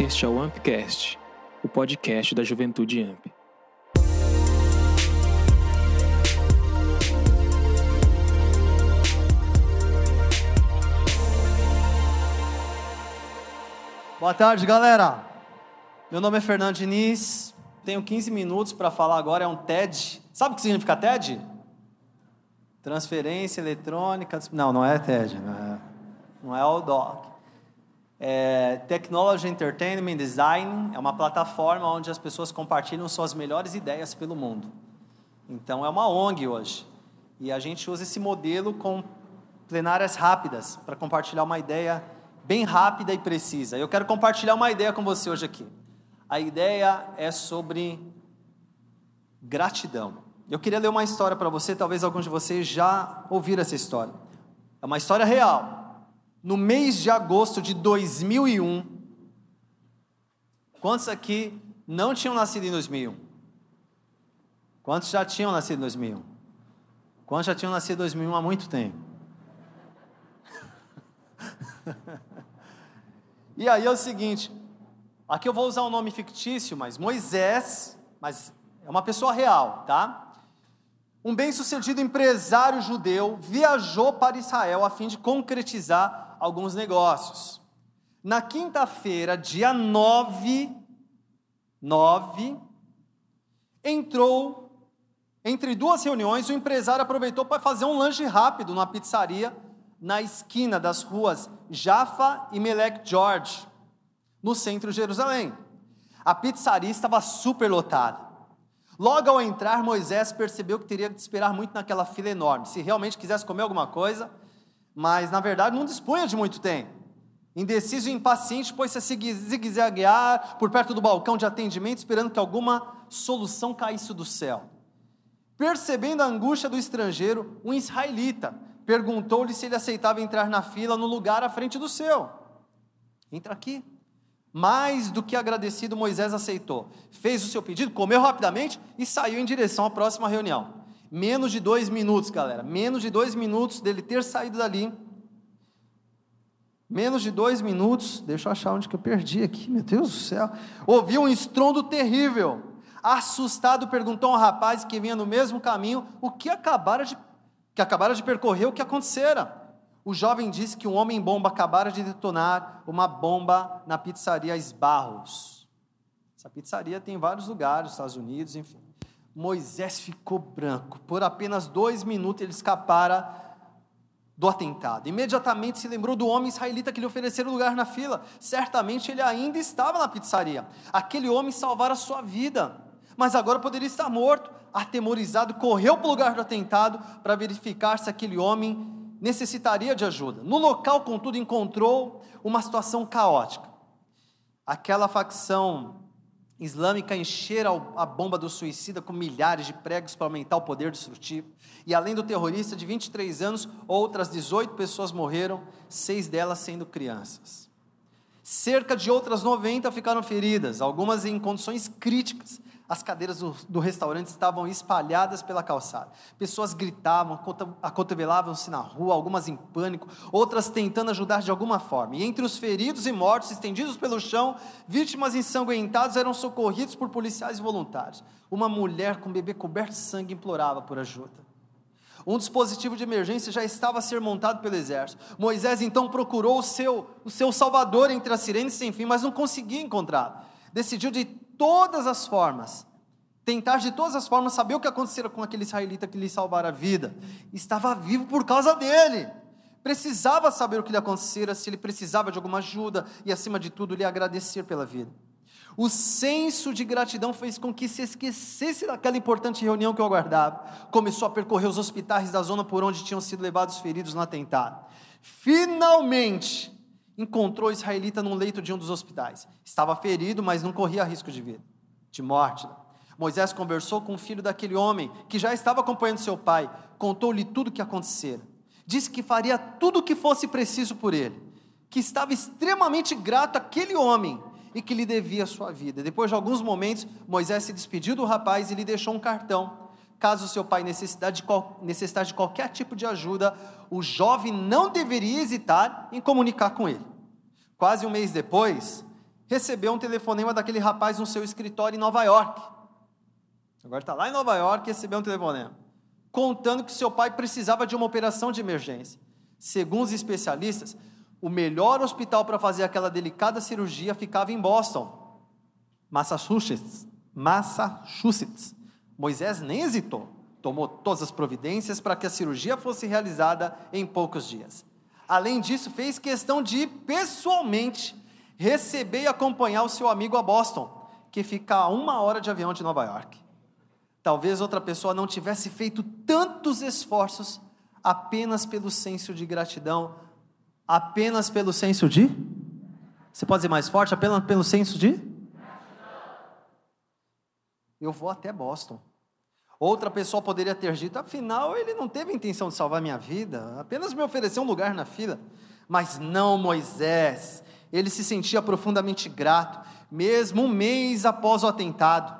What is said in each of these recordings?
Este é o Ampcast, o podcast da Juventude Amp. Boa tarde, galera. Meu nome é Fernando Diniz. Tenho 15 minutos para falar agora. É um TED. Sabe o que significa TED? Transferência eletrônica. Não, não é TED. Não é, não é o DOC. É Technology Entertainment Design. É uma plataforma onde as pessoas compartilham suas melhores ideias pelo mundo. Então, é uma ONG hoje. E a gente usa esse modelo com plenárias rápidas para compartilhar uma ideia bem rápida e precisa. Eu quero compartilhar uma ideia com você hoje aqui. A ideia é sobre gratidão. Eu queria ler uma história para você, talvez alguns de vocês já ouviram essa história. É uma história real. No mês de agosto de 2001, quantos aqui não tinham nascido em 2001? Quantos já tinham nascido em 2001? Quantos já tinham nascido em 2001 há muito tempo? E aí é o seguinte, aqui eu vou usar um nome fictício, mas Moisés, mas é uma pessoa real, tá? Um bem-sucedido empresário judeu viajou para Israel a fim de concretizar alguns negócios. Na quinta-feira, dia 9, 9, entrou entre duas reuniões, o empresário aproveitou para fazer um lanche rápido numa pizzaria na esquina das ruas Jaffa e Melek George, no centro de Jerusalém. A pizzaria estava super lotada. Logo ao entrar, Moisés percebeu que teria que esperar muito naquela fila enorme, se realmente quisesse comer alguma coisa, mas na verdade não dispunha de muito tempo. Indeciso e impaciente, pôs-se a zigue-zaguear por perto do balcão de atendimento, esperando que alguma solução caísse do céu. Percebendo a angústia do estrangeiro, um israelita perguntou-lhe se ele aceitava entrar na fila no lugar à frente do seu. Entra aqui. Mais do que agradecido, Moisés aceitou. Fez o seu pedido, comeu rapidamente e saiu em direção à próxima reunião. Menos de dois minutos, galera. Menos de dois minutos dele ter saído dali. Menos de dois minutos. Deixa eu achar onde que eu perdi aqui. Meu Deus do céu. Ouviu um estrondo terrível. Assustado, perguntou ao rapaz que vinha no mesmo caminho o que acabara de que acabara de percorrer o que acontecera. O jovem disse que um homem-bomba acabara de detonar uma bomba na pizzaria Esbarros. Essa pizzaria tem em vários lugares, Estados Unidos, enfim. Moisés ficou branco. Por apenas dois minutos ele escapara do atentado. Imediatamente se lembrou do homem israelita que lhe oferecera lugar na fila. Certamente ele ainda estava na pizzaria. Aquele homem salvara sua vida, mas agora poderia estar morto atemorizado, correu para o lugar do atentado para verificar se aquele homem necessitaria de ajuda. No local, contudo, encontrou uma situação caótica. Aquela facção islâmica enchera a bomba do suicida com milhares de pregos para aumentar o poder destrutivo. E além do terrorista de 23 anos, outras 18 pessoas morreram, seis delas sendo crianças. Cerca de outras 90 ficaram feridas, algumas em condições críticas, as cadeiras do, do, restaurante estavam espalhadas pela calçada. Pessoas gritavam, acotovelavam-se na rua, algumas em pânico, outras tentando ajudar de alguma forma. E entre os feridos e mortos, estendidos pelo chão, vítimas ensanguentadas eram socorridos por policiais voluntários. Uma mulher com bebê coberto de sangue implorava por ajuda. Um dispositivo de emergência já estava a ser montado pelo exército. Moisés então procurou o seu, o seu salvador entre as sirenes sem fim, mas não conseguia encontrar. Decidiu de todas as formas, tentar de todas as formas saber o que acontecera com aquele israelita que lhe salvara a vida. Estava vivo por causa dele. Precisava saber o que lhe acontecera, se ele precisava de alguma ajuda e, acima de tudo, lhe agradecer pela vida. O senso de gratidão fez com que se esquecesse daquela importante reunião que eu aguardava. Começou a percorrer os hospitais da zona por onde tinham sido levados feridos no atentado. Finalmente, encontrou o israelita num leito de um dos hospitais. Estava ferido, mas não corria risco de vida, de morte. Moisés conversou com o filho daquele homem que já estava acompanhando seu pai, contou-lhe tudo o que acontecera. Disse que faria tudo o que fosse preciso por ele, que estava extremamente grato àquele homem e que lhe devia a sua vida. Depois de alguns momentos, Moisés se despediu do rapaz e lhe deixou um cartão Caso seu pai necessitasse de, qualquer tipo de ajuda, o jovem não deveria hesitar em comunicar com ele. Quase um mês depois, recebeu um telefonema daquele rapaz no seu escritório em Nova York. Agora está lá em Nova York e recebeu um telefonema, contando que seu pai precisava de uma operação de emergência. Segundo os especialistas, o melhor hospital para fazer aquela delicada cirurgia ficava em Boston, Massachusetts. Massachusetts. Moisés nem hesitou, tomou todas as providências para que a cirurgia fosse realizada em poucos dias. Além disso, fez questão de ir pessoalmente receber e acompanhar o seu amigo a Boston, que fica a uma hora de avião de Nova York. Talvez outra pessoa não tivesse feito tantos esforços apenas pelo senso de gratidão, apenas pelo senso de? Você pode dizer mais forte? Apenas pelo senso de? Eu vou até Boston. Outra pessoa poderia ter dito, afinal, ele não teve intenção de salvar minha vida, apenas me ofereceu um lugar na fila. Mas não Moisés, ele se sentia profundamente grato, mesmo um mês após o atentado.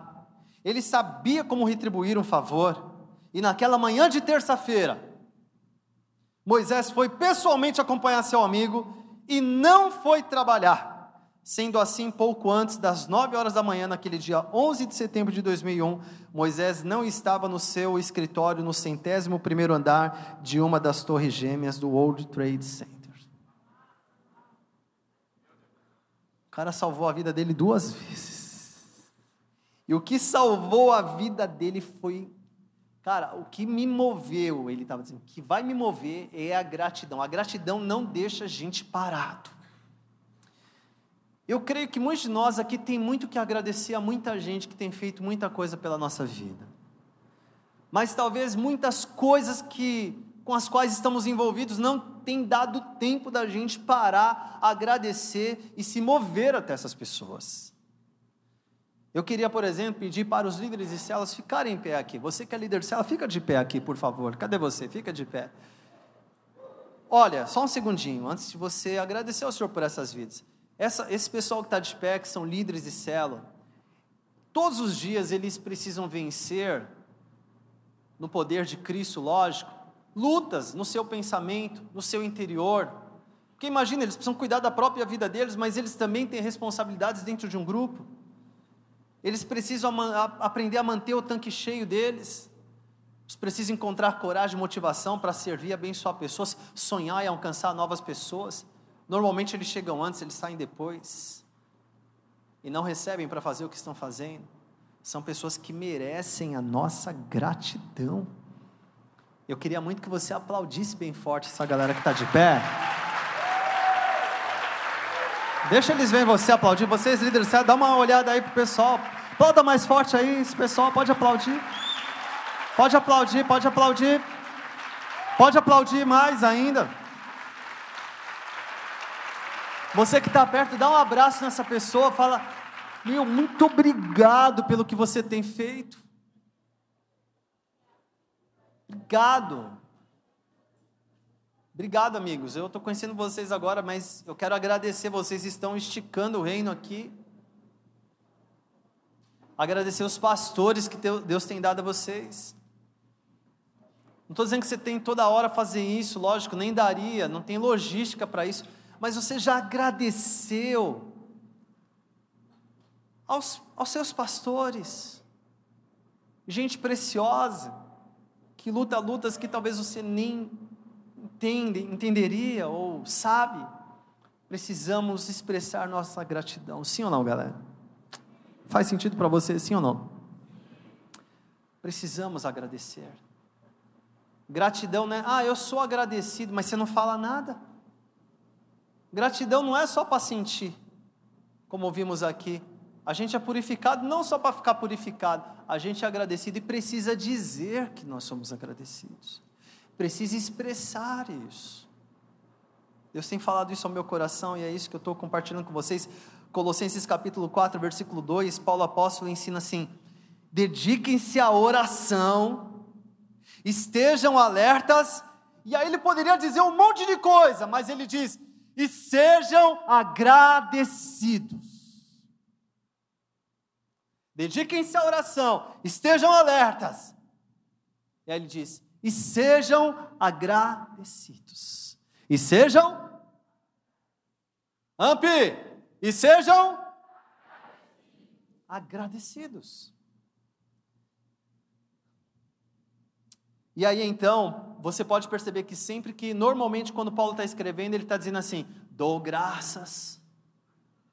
Ele sabia como retribuir um favor, e naquela manhã de terça-feira, Moisés foi pessoalmente acompanhar seu amigo e não foi trabalhar. Sendo assim, pouco antes das nove horas da manhã, naquele dia 11 de setembro de 2001, Moisés não estava no seu escritório no centésimo primeiro andar de uma das torres gêmeas do World Trade Center. O cara salvou a vida dele duas vezes. E o que salvou a vida dele foi Cara, o que me moveu, ele estava dizendo, o que vai me mover é a gratidão. A gratidão não deixa a gente parado. Eu creio que muitos de nós aqui tem muito que agradecer a muita gente que tem feito muita coisa pela nossa vida. Mas talvez muitas coisas que com as quais estamos envolvidos não tem dado tempo da gente parar, agradecer e se mover até essas pessoas. Eu queria, por exemplo, pedir para os líderes de células ficarem em pé aqui. Você que é líder de célula, fica de pé aqui, por favor. Cadê você? Fica de pé. Olha, só um segundinho, antes de você agradecer ao Senhor por essas vidas. Essa, esse pessoal que está de pé, que são líderes de célula, todos os dias eles precisam vencer, no poder de Cristo, lógico, lutas no seu pensamento, no seu interior. Porque imagina, eles precisam cuidar da própria vida deles, mas eles também têm responsabilidades dentro de um grupo. Eles precisam aprender a manter o tanque cheio deles. Eles precisam encontrar coragem e motivação para servir e abençoar pessoas, sonhar e alcançar novas pessoas. Normalmente eles chegam antes, eles saem depois. E não recebem para fazer o que estão fazendo. São pessoas que merecem a nossa gratidão. Eu queria muito que você aplaudisse bem forte essa galera que está de pé. Deixa eles verem você aplaudir. Vocês, líderes, dá uma olhada aí pro pessoal. Aplauda mais forte aí, esse pessoal pode aplaudir. Pode aplaudir, pode aplaudir. Pode aplaudir mais ainda. Você que está perto, dá um abraço nessa pessoa, fala: Meu, muito obrigado pelo que você tem feito. Obrigado. Obrigado, amigos. Eu estou conhecendo vocês agora, mas eu quero agradecer. Vocês estão esticando o reino aqui. Agradecer os pastores que Deus tem dado a vocês. Não estou dizendo que você tem toda hora fazer isso, lógico, nem daria, não tem logística para isso, mas você já agradeceu aos, aos seus pastores, gente preciosa, que luta lutas que talvez você nem entende, entenderia ou sabe, precisamos expressar nossa gratidão. Sim ou não, galera? Faz sentido para você, sim ou não? Precisamos agradecer. Gratidão não é, ah, eu sou agradecido, mas você não fala nada. Gratidão não é só para sentir, como ouvimos aqui. A gente é purificado não só para ficar purificado, a gente é agradecido e precisa dizer que nós somos agradecidos precisa expressar isso. Deus tem falado isso ao meu coração e é isso que eu estou compartilhando com vocês. Colossenses capítulo 4, versículo 2, Paulo apóstolo ensina assim: dediquem-se à oração, estejam alertas, e aí ele poderia dizer um monte de coisa, mas ele diz: e sejam agradecidos. Dediquem-se à oração, estejam alertas. E aí ele diz: e sejam agradecidos. E sejam Amp, e sejam agradecidos. E aí então, você pode perceber que sempre que, normalmente, quando Paulo está escrevendo, ele está dizendo assim: dou graças.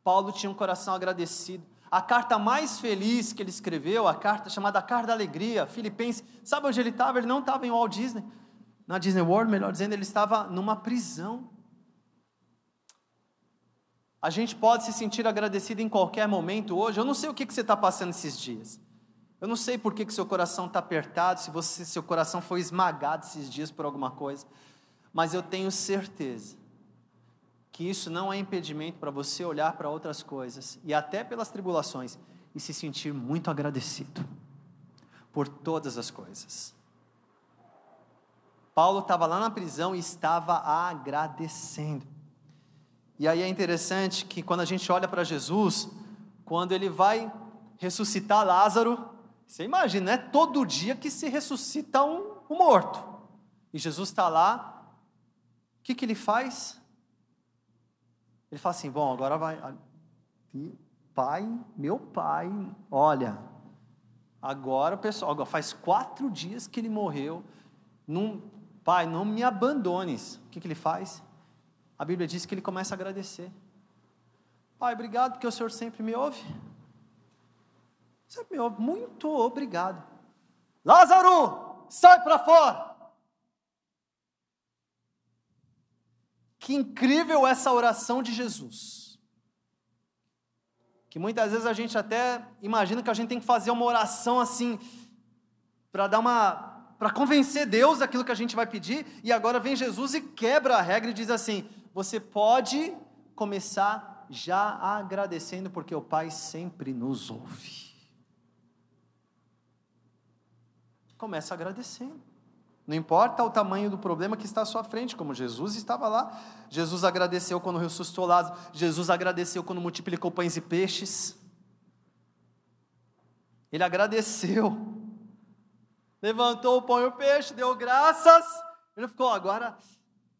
Paulo tinha um coração agradecido. A carta mais feliz que ele escreveu, a carta chamada Carta da Alegria, Filipenses, sabe onde ele estava? Ele não estava em Walt Disney, na Disney World, melhor dizendo, ele estava numa prisão. A gente pode se sentir agradecido em qualquer momento hoje. Eu não sei o que, que você está passando esses dias. Eu não sei por que, que seu coração está apertado, se você, seu coração foi esmagado esses dias por alguma coisa. Mas eu tenho certeza que isso não é impedimento para você olhar para outras coisas e até pelas tribulações e se sentir muito agradecido por todas as coisas. Paulo estava lá na prisão e estava agradecendo. E aí é interessante que quando a gente olha para Jesus, quando ele vai ressuscitar Lázaro, você imagina, é todo dia que se ressuscita um, um morto. E Jesus está lá, o que, que ele faz? Ele fala assim: bom, agora vai. Pai, meu pai, olha, agora o pessoal, agora faz quatro dias que ele morreu. Pai, não me abandones. O que, que ele faz? A Bíblia diz que ele começa a agradecer. Pai, obrigado porque o Senhor sempre me ouve. Ouve. Muito obrigado. Lázaro, sai para fora. Que incrível essa oração de Jesus. Que muitas vezes a gente até imagina que a gente tem que fazer uma oração assim, para dar uma. para convencer Deus daquilo que a gente vai pedir, e agora vem Jesus e quebra a regra e diz assim: você pode começar já agradecendo, porque o Pai sempre nos ouve. Começa agradecendo. Não importa o tamanho do problema que está à sua frente, como Jesus estava lá. Jesus agradeceu quando ressuscitou Lázaro. Jesus agradeceu quando multiplicou pães e peixes. Ele agradeceu. Levantou o pão e o peixe, deu graças. Ele ficou, agora,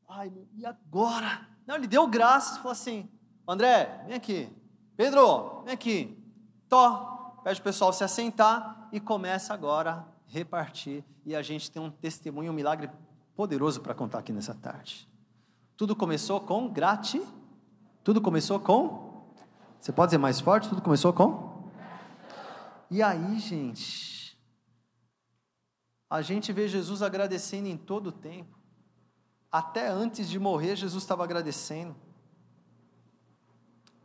ai, e agora? Não, ele deu graças, falou assim: André, vem aqui. Pedro, vem aqui. Tó, pede o pessoal se assentar e começa agora repartir e a gente tem um testemunho, um milagre poderoso para contar aqui nessa tarde. Tudo começou com grati. Tudo começou com. Você pode dizer mais forte? Tudo começou com. E aí, gente, a gente vê Jesus agradecendo em todo o tempo. Até antes de morrer, Jesus estava agradecendo.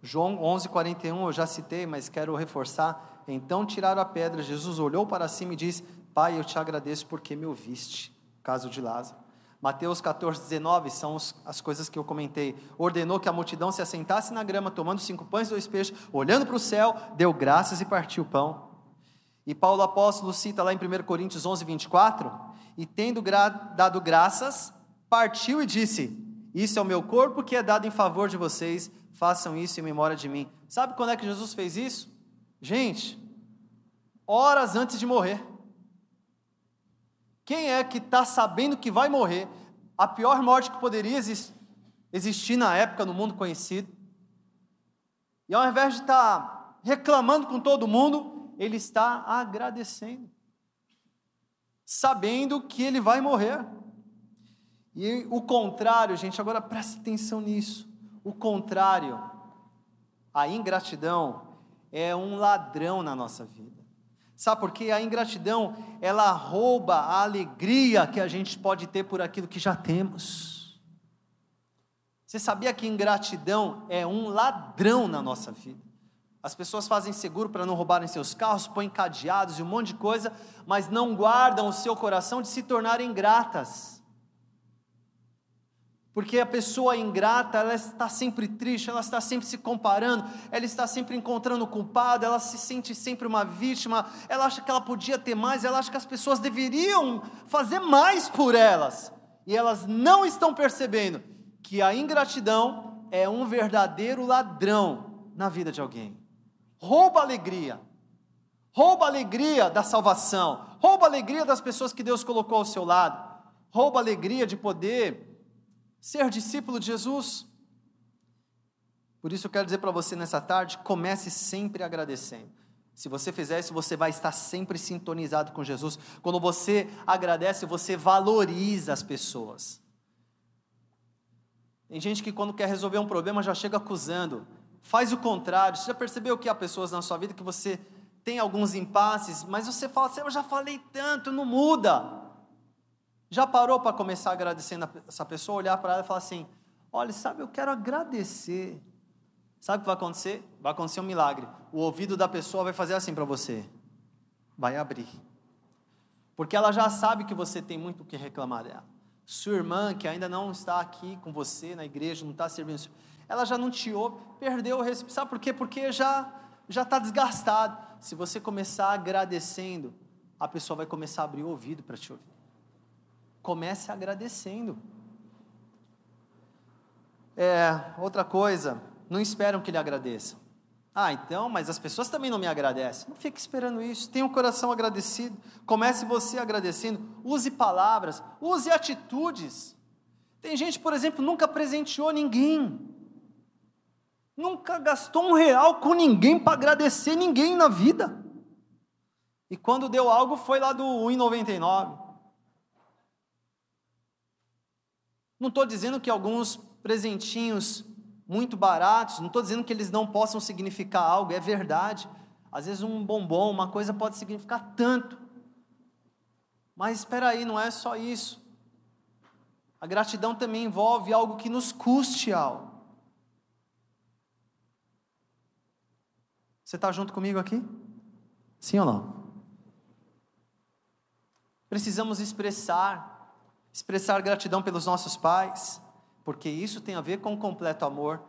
João 11:41 eu já citei, mas quero reforçar. Então tiraram a pedra. Jesus olhou para cima e disse: Pai, eu te agradeço porque me ouviste. Caso de Lázaro. Mateus 14, 19 são as coisas que eu comentei. Ordenou que a multidão se assentasse na grama, tomando cinco pães e dois peixes, olhando para o céu, deu graças e partiu o pão. E Paulo apóstolo cita lá em 1 Coríntios 11, 24: E tendo gra dado graças, partiu e disse: Isso é o meu corpo que é dado em favor de vocês, façam isso em memória de mim. Sabe quando é que Jesus fez isso? Gente, horas antes de morrer. Quem é que está sabendo que vai morrer? A pior morte que poderia existir na época no mundo conhecido. E ao invés de estar tá reclamando com todo mundo, ele está agradecendo, sabendo que ele vai morrer. E o contrário, gente, agora presta atenção nisso. O contrário, a ingratidão é um ladrão na nossa vida. Sabe por quê? A ingratidão, ela rouba a alegria que a gente pode ter por aquilo que já temos. Você sabia que ingratidão é um ladrão na nossa vida? As pessoas fazem seguro para não roubarem seus carros, põem cadeados e um monte de coisa, mas não guardam o seu coração de se tornarem ingratas. Porque a pessoa ingrata, ela está sempre triste, ela está sempre se comparando, ela está sempre encontrando o culpado, ela se sente sempre uma vítima, ela acha que ela podia ter mais, ela acha que as pessoas deveriam fazer mais por elas. E elas não estão percebendo que a ingratidão é um verdadeiro ladrão na vida de alguém. Rouba a alegria. Rouba a alegria da salvação. Rouba a alegria das pessoas que Deus colocou ao seu lado. Rouba a alegria de poder ser discípulo de Jesus. Por isso eu quero dizer para você nessa tarde, comece sempre agradecendo. Se você fizer isso, você vai estar sempre sintonizado com Jesus. Quando você agradece, você valoriza as pessoas. Tem gente que quando quer resolver um problema já chega acusando. Faz o contrário. Você já percebeu que há pessoas na sua vida que você tem alguns impasses, mas você fala assim: Eu já falei tanto, não muda. Já parou para começar agradecendo essa pessoa, olhar para ela e falar assim: Olha, sabe, eu quero agradecer. Sabe o que vai acontecer? Vai acontecer um milagre. O ouvido da pessoa vai fazer assim para você: vai abrir. Porque ela já sabe que você tem muito o que reclamar dela. Sua irmã, que ainda não está aqui com você na igreja, não está servindo, ela já não te ouve, perdeu o respeito. Sabe por quê? Porque já já está desgastado. Se você começar agradecendo, a pessoa vai começar a abrir o ouvido para te ouvir. Comece agradecendo. É, outra coisa, não esperam que ele agradeça. Ah, então, mas as pessoas também não me agradecem. Não fique esperando isso. Tenha um coração agradecido. Comece você agradecendo. Use palavras, use atitudes. Tem gente, por exemplo, nunca presenteou ninguém. Nunca gastou um real com ninguém para agradecer ninguém na vida. E quando deu algo foi lá do 1,99. Não estou dizendo que alguns presentinhos muito baratos, não estou dizendo que eles não possam significar algo, é verdade. Às vezes um bombom, uma coisa pode significar tanto. Mas espera aí, não é só isso. A gratidão também envolve algo que nos custe algo. Você está junto comigo aqui? Sim ou não? Precisamos expressar, expressar gratidão pelos nossos pais, porque isso tem a ver com o completo amor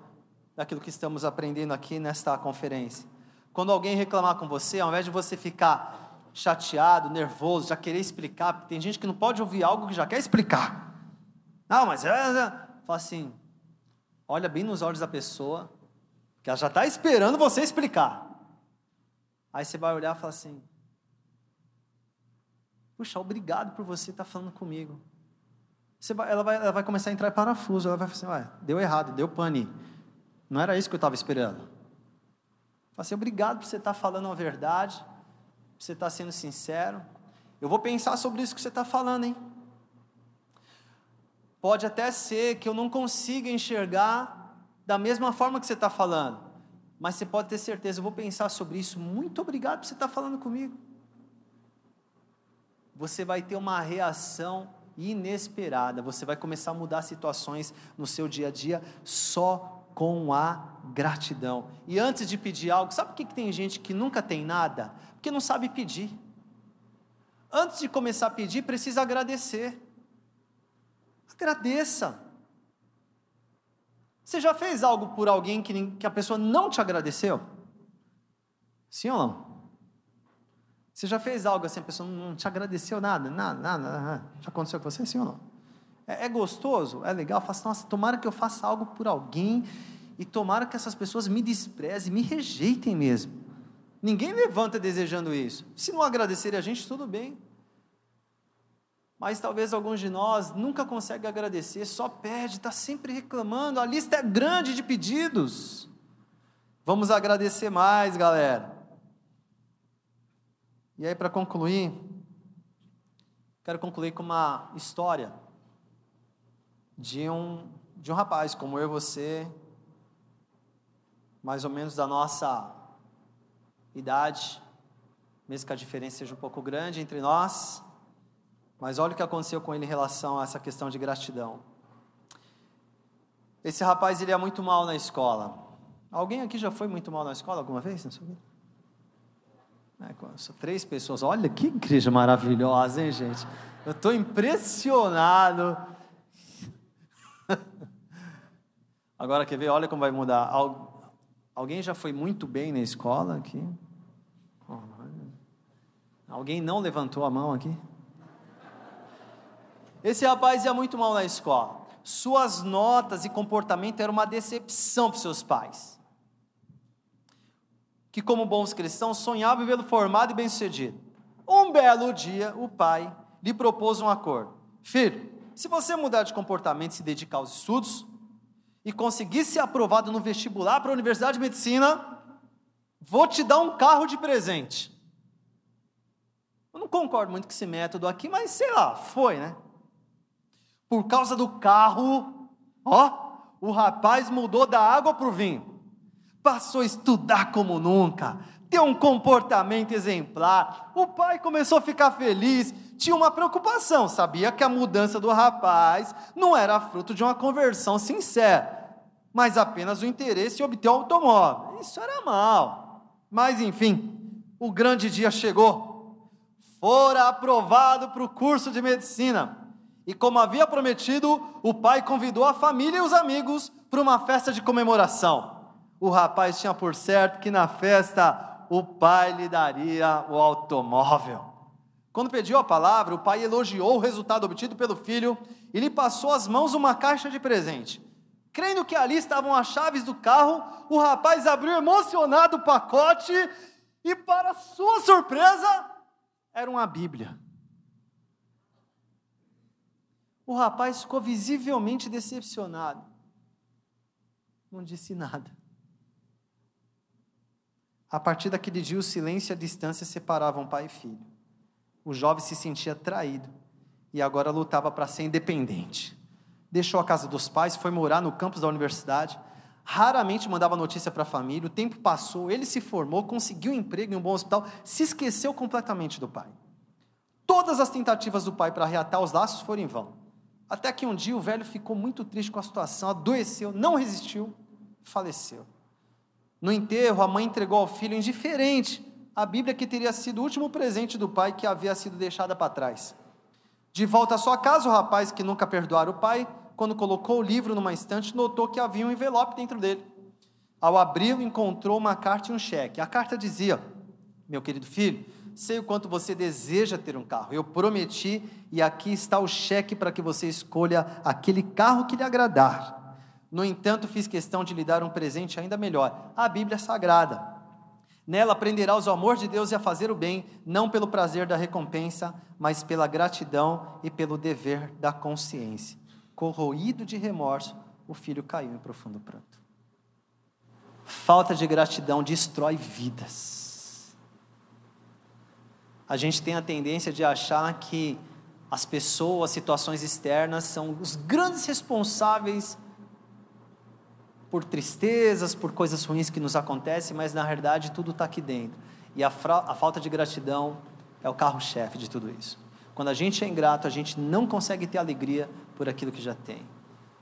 daquilo que estamos aprendendo aqui nesta conferência. Quando alguém reclamar com você, ao invés de você ficar chateado, nervoso, já querer explicar, porque tem gente que não pode ouvir algo que já quer explicar. Não, mas é, é. fala assim, olha bem nos olhos da pessoa, que ela já está esperando você explicar. Aí você vai olhar e falar assim: Puxa, obrigado por você estar falando comigo. Vai, ela, vai, ela vai começar a entrar em parafuso. Ela vai falar assim: deu errado, deu pane. Não era isso que eu estava esperando. Fala assim: obrigado por você estar falando a verdade, por você estar sendo sincero. Eu vou pensar sobre isso que você está falando, hein? Pode até ser que eu não consiga enxergar da mesma forma que você está falando mas você pode ter certeza, eu vou pensar sobre isso. Muito obrigado por você estar falando comigo. Você vai ter uma reação inesperada, você vai começar a mudar situações no seu dia a dia só com a gratidão. E antes de pedir algo, sabe por que tem gente que nunca tem nada? Porque não sabe pedir. Antes de começar a pedir, precisa agradecer. Agradeça. Você já fez algo por alguém que, que a pessoa não te agradeceu? Sim ou não? Você já fez algo assim, a pessoa não te agradeceu nada, nada, nada, nada. Já aconteceu com você, sim ou não? É, é gostoso, é legal, faço, nossa, tomara que eu faça algo por alguém e tomara que essas pessoas me desprezem, me rejeitem mesmo. Ninguém levanta desejando isso. Se não agradecerem a gente, tudo bem mas talvez alguns de nós nunca conseguem agradecer, só pede, está sempre reclamando, a lista é grande de pedidos. Vamos agradecer mais, galera. E aí, para concluir, quero concluir com uma história de um, de um rapaz como eu e você, mais ou menos da nossa idade, mesmo que a diferença seja um pouco grande entre nós. Mas olha o que aconteceu com ele em relação a essa questão de gratidão. Esse rapaz ele é muito mal na escola. Alguém aqui já foi muito mal na escola alguma vez? É, três pessoas. Olha que igreja maravilhosa, hein, gente? Eu estou impressionado. Agora quer ver? Olha como vai mudar. Alguém já foi muito bem na escola aqui? Alguém não levantou a mão aqui? Esse rapaz ia muito mal na escola. Suas notas e comportamento eram uma decepção para seus pais. Que, como bons cristãos, sonhavam em vê-lo formado e bem-sucedido. Um belo dia, o pai lhe propôs um acordo: Filho, se você mudar de comportamento e se dedicar aos estudos, e conseguir ser aprovado no vestibular para a Universidade de Medicina, Vou te dar um carro de presente. Eu não concordo muito com esse método aqui, mas sei lá, foi, né? Por causa do carro, ó, o rapaz mudou da água para o vinho. Passou a estudar como nunca, ter um comportamento exemplar. O pai começou a ficar feliz, tinha uma preocupação, sabia que a mudança do rapaz não era fruto de uma conversão sincera, mas apenas o interesse em obter o automóvel. Isso era mal. Mas enfim, o grande dia chegou. Fora aprovado para o curso de medicina. E como havia prometido, o pai convidou a família e os amigos para uma festa de comemoração. O rapaz tinha por certo que na festa o pai lhe daria o automóvel. Quando pediu a palavra, o pai elogiou o resultado obtido pelo filho e lhe passou às mãos uma caixa de presente. Crendo que ali estavam as chaves do carro, o rapaz abriu emocionado o pacote e, para sua surpresa, era uma Bíblia. O rapaz ficou visivelmente decepcionado. Não disse nada. A partir daquele dia, o silêncio e a distância separavam pai e filho. O jovem se sentia traído e agora lutava para ser independente. Deixou a casa dos pais, foi morar no campus da universidade, raramente mandava notícia para a família. O tempo passou, ele se formou, conseguiu um emprego em um bom hospital, se esqueceu completamente do pai. Todas as tentativas do pai para reatar os laços foram em vão. Até que um dia o velho ficou muito triste com a situação, adoeceu, não resistiu, faleceu. No enterro, a mãe entregou ao filho indiferente a Bíblia que teria sido o último presente do pai que havia sido deixada para trás. De volta à sua casa, o rapaz que nunca perdoara o pai, quando colocou o livro numa estante, notou que havia um envelope dentro dele. Ao abri-lo, encontrou uma carta e um cheque. A carta dizia: Meu querido filho, sei o quanto você deseja ter um carro. Eu prometi e aqui está o cheque para que você escolha aquele carro que lhe agradar. No entanto, fiz questão de lhe dar um presente ainda melhor: a Bíblia Sagrada. Nela aprenderá o amor de Deus e a fazer o bem, não pelo prazer da recompensa, mas pela gratidão e pelo dever da consciência. Corroído de remorso, o filho caiu em profundo pranto. Falta de gratidão destrói vidas. A gente tem a tendência de achar que as pessoas, situações externas são os grandes responsáveis por tristezas, por coisas ruins que nos acontecem, mas na verdade tudo está aqui dentro. E a, a falta de gratidão é o carro-chefe de tudo isso. Quando a gente é ingrato, a gente não consegue ter alegria por aquilo que já tem.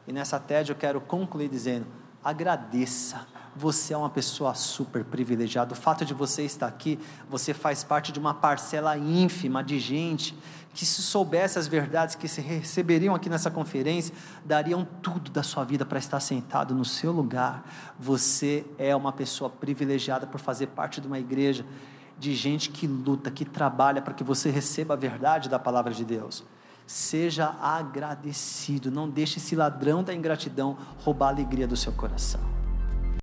E nessa TED eu quero concluir dizendo: agradeça. Você é uma pessoa super privilegiada. O fato de você estar aqui, você faz parte de uma parcela ínfima de gente que se soubesse as verdades que se receberiam aqui nessa conferência, dariam tudo da sua vida para estar sentado no seu lugar. Você é uma pessoa privilegiada por fazer parte de uma igreja de gente que luta, que trabalha para que você receba a verdade da palavra de Deus. Seja agradecido, não deixe esse ladrão da ingratidão roubar a alegria do seu coração.